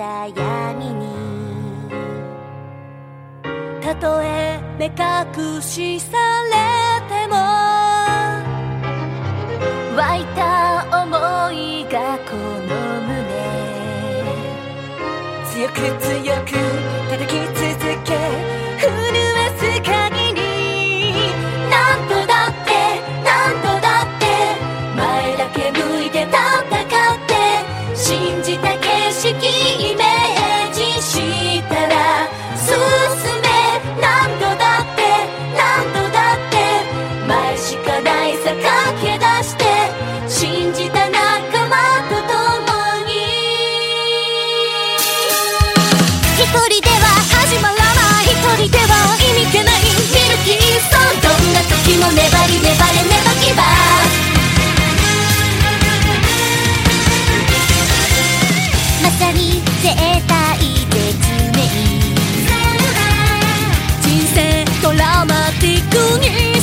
た闇に。たとえ目隠しされても湧いた想いがこの胸。強く強く叩きつ人生ドラマティックに。